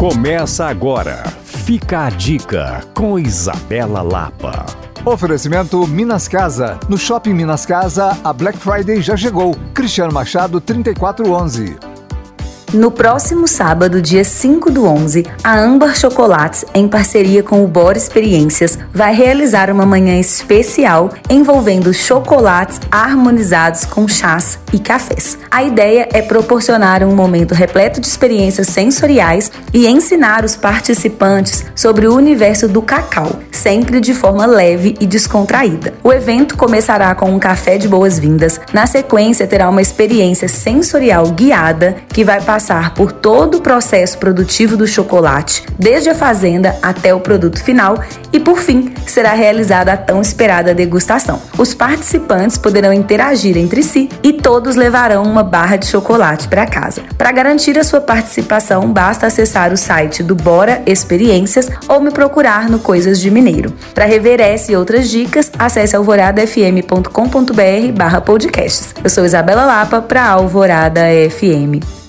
Começa agora. Fica a dica com Isabela Lapa. Oferecimento Minas Casa. No Shopping Minas Casa, a Black Friday já chegou. Cristiano Machado 3411. No próximo sábado, dia 5 do 11, a Ambar Chocolates, em parceria com o Bora Experiências, vai realizar uma manhã especial envolvendo chocolates harmonizados com chás e cafés. A ideia é proporcionar um momento repleto de experiências sensoriais e ensinar os participantes sobre o universo do cacau, sempre de forma leve e descontraída. O evento começará com um café de boas-vindas, na sequência terá uma experiência sensorial guiada que vai passar passar por todo o processo produtivo do chocolate, desde a fazenda até o produto final, e por fim será realizada a tão esperada degustação. Os participantes poderão interagir entre si e todos levarão uma barra de chocolate para casa. Para garantir a sua participação, basta acessar o site do Bora Experiências ou me procurar no Coisas de Mineiro. Para rever essa e outras dicas, acesse alvoradafm.com.br/podcasts. Eu sou Isabela Lapa para Alvorada FM.